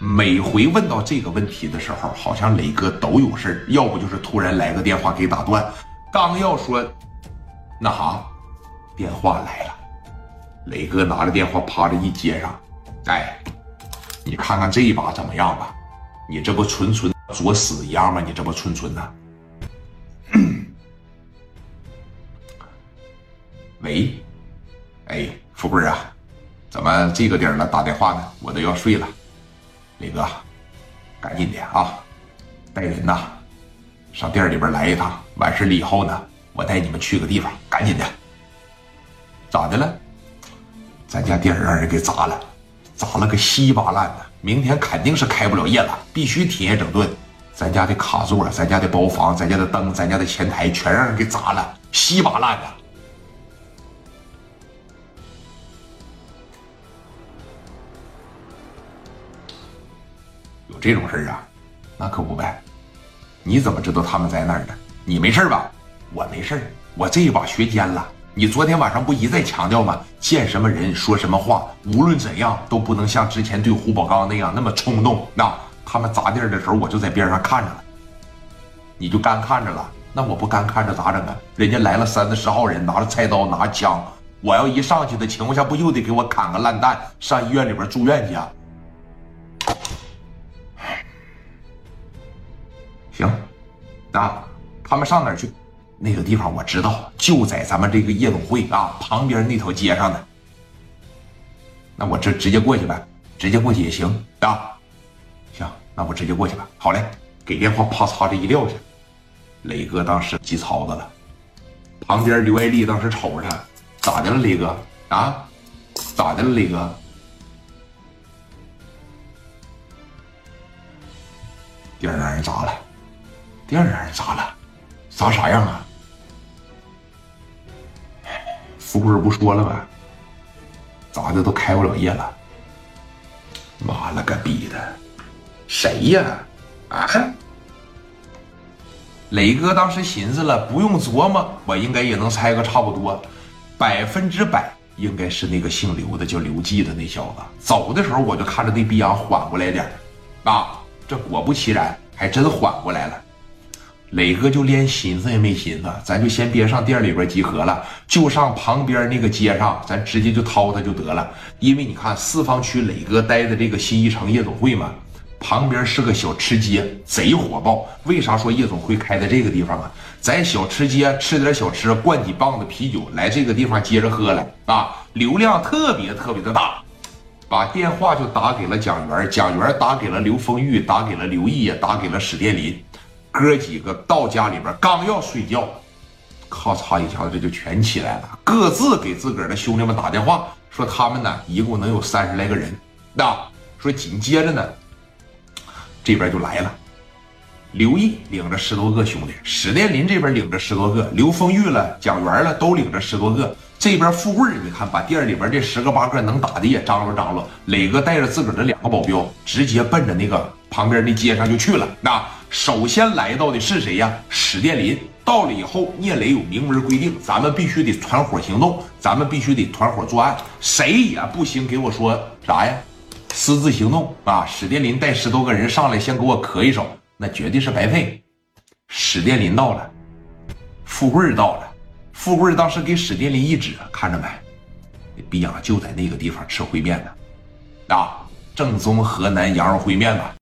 每回问到这个问题的时候，好像磊哥都有事要不就是突然来个电话给打断。刚要说那啥，电话来了，磊哥拿着电话趴着一接上，哎，你看看这一把怎么样吧？你这不纯纯作死一样吗？你这不纯纯的？喂，哎，富贵啊，怎么这个点了打电话呢？我都要睡了。李哥，赶紧的啊！带人呐，上店里边来一趟。完事了以后呢，我带你们去个地方，赶紧的。咋的了？咱家店让人给砸了，砸了个稀巴烂的，明天肯定是开不了业了，必须提前整顿。咱家的卡座、咱家的包房、咱家的灯、咱家的前台，全让人给砸了，稀巴烂的。有这种事儿啊？那可不呗。你怎么知道他们在那儿呢？你没事吧？我没事我这一把学尖了。你昨天晚上不一再强调吗？见什么人说什么话，无论怎样都不能像之前对胡宝刚那样那么冲动。那他们砸店的时候，我就在边上看着了。你就干看着了？那我不干看着咋整啊？人家来了三四十号人，拿着菜刀，拿枪，我要一上去的情况下，不又得给我砍个烂蛋，上医院里边住院去啊？啊，他们上哪儿去？那个地方我知道，就在咱们这个夜总会啊旁边那条街上的。那我这直接过去呗，直接过去也行啊。行，那我直接过去吧。好嘞，给电话，啪嚓这一撂下，磊哥当时急操子了。旁边刘爱丽当时瞅着他，咋的了，磊哥？啊，咋的了，磊哥？店让人砸了。店让人砸了，砸啥样啊？富贵不说了吗？砸的都开不了业了。妈了个逼的，谁呀？啊！磊哥当时寻思了，不用琢磨，我应该也能猜个差不多，百分之百应该是那个姓刘的，叫刘季的那小子。走的时候我就看着那逼样缓过来点儿啊，这果不其然，还真缓过来了。磊哥就连寻思也没寻思，咱就先别上店里边集合了，就上旁边那个街上，咱直接就掏他就得了。因为你看四方区磊哥待的这个新一城夜总会嘛，旁边是个小吃街，贼火爆。为啥说夜总会开在这个地方啊？在小吃街吃点小吃，灌几棒子啤酒，来这个地方接着喝来啊，流量特别特别的大。把电话就打给了蒋元，蒋元打给了刘丰玉，打给了刘毅，也打给了史殿林。哥几个到家里边，刚要睡觉，咔嚓一下，这就全起来了，各自给自个儿的兄弟们打电话，说他们呢一共能有三十来个人。那说紧接着呢，这边就来了，刘毅领着十多个兄弟，史殿林这边领着十多个，刘丰玉了、蒋元了都领着十多个。这边富贵你看把店里边这十个八个能打的也张罗张罗，磊哥带着自个儿的两个保镖，直接奔着那个旁边那街上就去了。那。首先来到的是谁呀？史殿林到了以后，聂磊有明文规定，咱们必须得团伙行动，咱们必须得团伙作案，谁也不行。给我说啥呀？私自行动啊！史殿林带十多个人上来，先给我磕一手，那绝对是白费。史殿林到了，富贵到了，富贵当时给史殿林一指，看着没？逼养就在那个地方吃烩面呢，啊，正宗河南羊肉烩面呢。